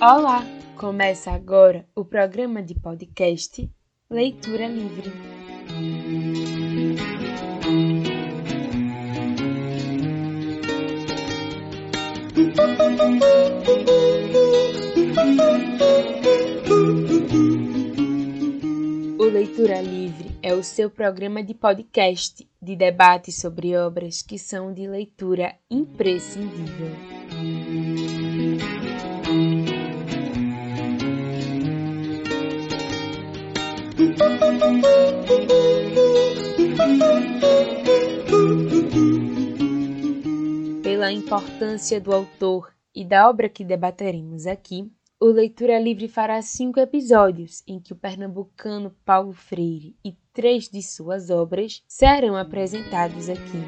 Olá! Começa agora o programa de podcast Leitura Livre. O Leitura Livre é o seu programa de podcast de debate sobre obras que são de leitura imprescindível. Pela importância do autor e da obra que debateremos aqui, o Leitura Livre fará cinco episódios em que o pernambucano Paulo Freire e três de suas obras serão apresentados aqui.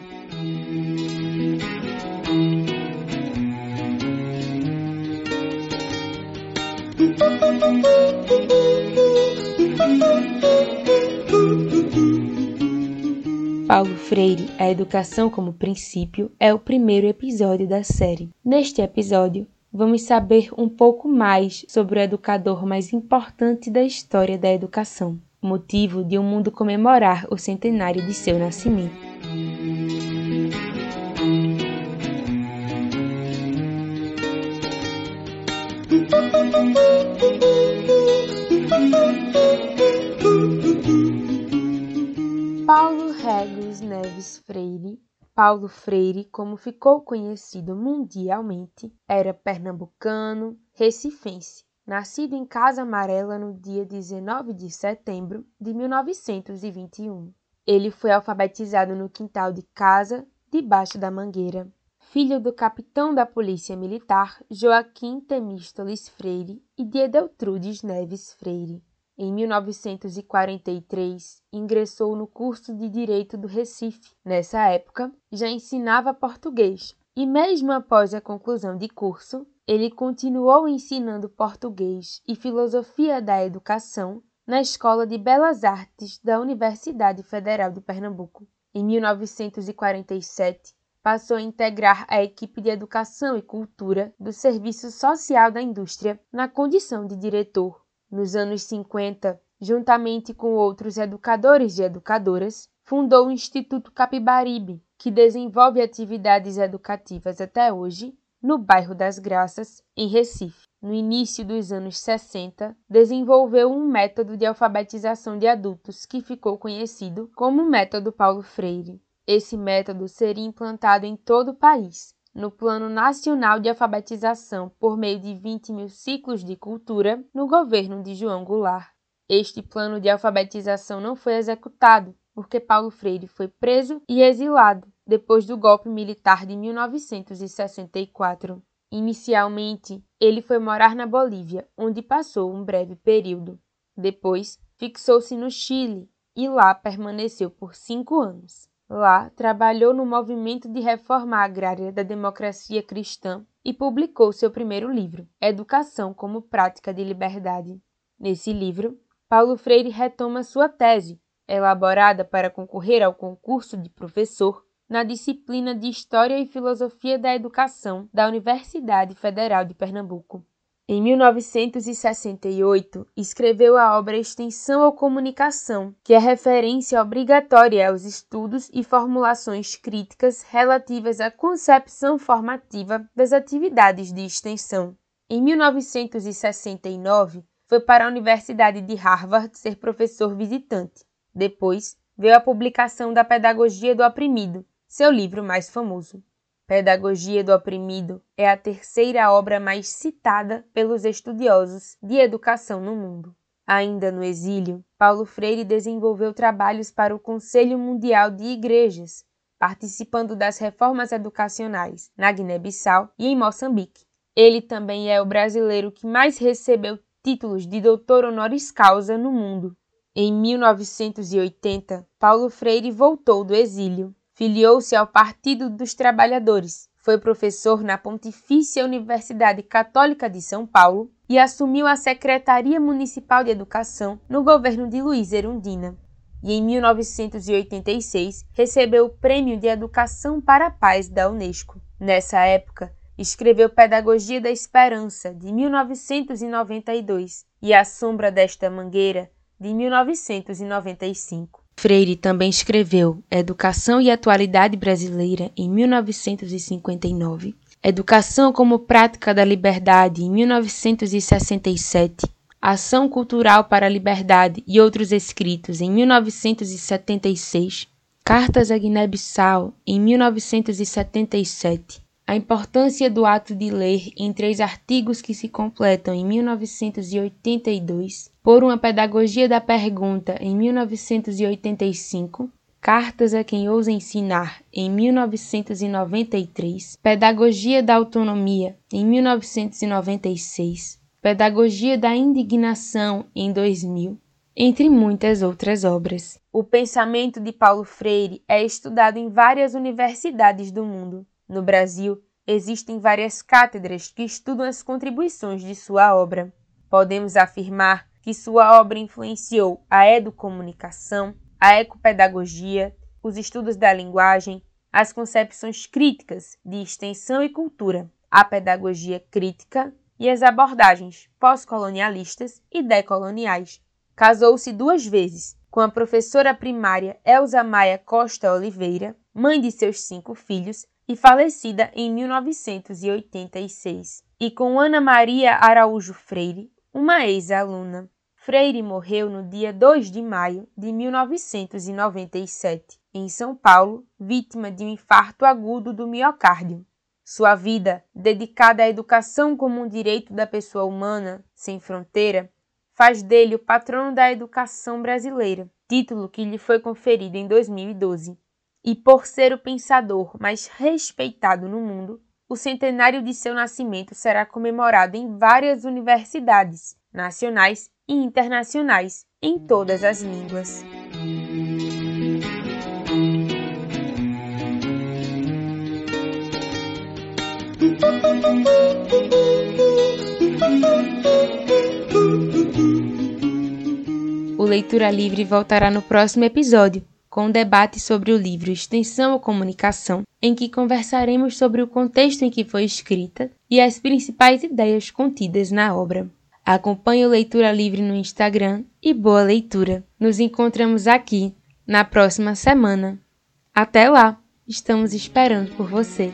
Paulo Freire, A Educação como Princípio, é o primeiro episódio da série. Neste episódio, vamos saber um pouco mais sobre o educador mais importante da história da educação, motivo de o um mundo comemorar o centenário de seu nascimento. Paulo Regos Neves Freire Paulo Freire, como ficou conhecido mundialmente, era pernambucano, recifense, nascido em Casa Amarela no dia 19 de setembro de 1921. Ele foi alfabetizado no quintal de casa, debaixo da mangueira. Filho do capitão da Polícia Militar Joaquim Temístoles Freire e de Edeltrudes Neves Freire. Em 1943, ingressou no curso de Direito do Recife. Nessa época, já ensinava português e, mesmo após a conclusão de curso, ele continuou ensinando português e filosofia da educação na Escola de Belas Artes da Universidade Federal de Pernambuco. Em 1947, passou a integrar a equipe de Educação e Cultura do Serviço Social da Indústria na condição de diretor. Nos anos 50, juntamente com outros educadores e educadoras, fundou o Instituto Capibaribe, que desenvolve atividades educativas até hoje no bairro das Graças, em Recife. No início dos anos 60, desenvolveu um método de alfabetização de adultos que ficou conhecido como Método Paulo Freire. Esse método seria implantado em todo o país, no Plano Nacional de Alfabetização por meio de 20 mil ciclos de cultura no governo de João Goulart. Este plano de alfabetização não foi executado porque Paulo Freire foi preso e exilado depois do golpe militar de 1964. Inicialmente, ele foi morar na Bolívia, onde passou um breve período. Depois, fixou-se no Chile e lá permaneceu por cinco anos. Lá, trabalhou no movimento de reforma agrária da democracia cristã e publicou seu primeiro livro, Educação como Prática de Liberdade. Nesse livro, Paulo Freire retoma sua tese, elaborada para concorrer ao concurso de professor na disciplina de História e Filosofia da Educação da Universidade Federal de Pernambuco. Em 1968, escreveu a obra Extensão ou Comunicação, que é referência obrigatória aos estudos e formulações críticas relativas à concepção formativa das atividades de extensão. Em 1969, foi para a Universidade de Harvard ser professor visitante. Depois, veio a publicação da Pedagogia do Oprimido, seu livro mais famoso. Pedagogia do Oprimido é a terceira obra mais citada pelos estudiosos de educação no mundo. Ainda no exílio, Paulo Freire desenvolveu trabalhos para o Conselho Mundial de Igrejas, participando das reformas educacionais na Guiné-Bissau e em Moçambique. Ele também é o brasileiro que mais recebeu títulos de doutor honoris causa no mundo. Em 1980, Paulo Freire voltou do exílio Filiou-se ao Partido dos Trabalhadores, Foi professor na Pontifícia Universidade Católica de São Paulo e assumiu a Secretaria Municipal de Educação no governo de Luiz Erundina. E em 1986 recebeu o Prêmio de Educação para a Paz da Unesco. Nessa época, escreveu Pedagogia da Esperança, de 1992, e A Sombra desta Mangueira, de 1995. Freire também escreveu Educação e Atualidade Brasileira em 1959, Educação como Prática da Liberdade em 1967, Ação Cultural para a Liberdade e outros escritos em 1976, Cartas a Guiné-Bissau em 1977, A importância do ato de ler em três artigos que se completam em 1982, por uma pedagogia da pergunta em 1985, Cartas a quem ousa ensinar em 1993, Pedagogia da autonomia em 1996, Pedagogia da indignação em 2000, entre muitas outras obras. O pensamento de Paulo Freire é estudado em várias universidades do mundo. No Brasil, existem várias cátedras que estudam as contribuições de sua obra. Podemos afirmar que sua obra influenciou a educomunicação, a ecopedagogia, os estudos da linguagem, as concepções críticas de extensão e cultura, a pedagogia crítica e as abordagens pós-colonialistas e decoloniais. Casou-se duas vezes com a professora primária Elza Maia Costa Oliveira, mãe de seus cinco filhos e falecida em 1986, e com Ana Maria Araújo Freire, uma ex-aluna. Freire morreu no dia 2 de maio de 1997, em São Paulo, vítima de um infarto agudo do miocárdio. Sua vida, dedicada à educação como um direito da pessoa humana, sem fronteira, faz dele o patrono da educação brasileira, título que lhe foi conferido em 2012. E por ser o pensador mais respeitado no mundo, o centenário de seu nascimento será comemorado em várias universidades, nacionais e internacionais em todas as línguas. O Leitura Livre voltará no próximo episódio com um debate sobre o livro Extensão ou Comunicação, em que conversaremos sobre o contexto em que foi escrita e as principais ideias contidas na obra. Acompanhe o Leitura Livre no Instagram e boa leitura. Nos encontramos aqui na próxima semana. Até lá, estamos esperando por você.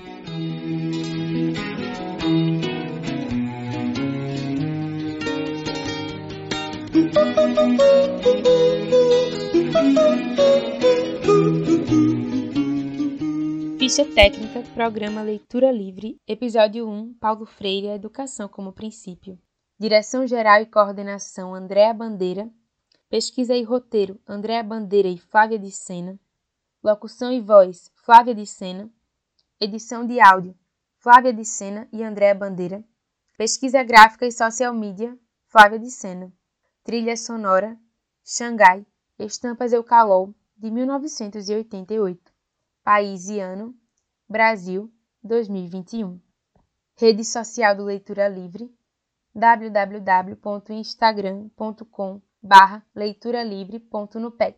Ficha técnica, programa Leitura Livre, episódio 1, Paulo Freire, Educação como Princípio. Direção-Geral e Coordenação Andréa Bandeira. Pesquisa e Roteiro Andréa Bandeira e Flávia de Sena. Locução e Voz Flávia de Sena. Edição de áudio Flávia de Sena e Andréa Bandeira. Pesquisa gráfica e social media Flávia de Sena. Trilha sonora Xangai Estampas Eucalol de 1988. País e ano Brasil 2021. Rede social do Leitura Livre www.instagram.com barra leituralivre.nupex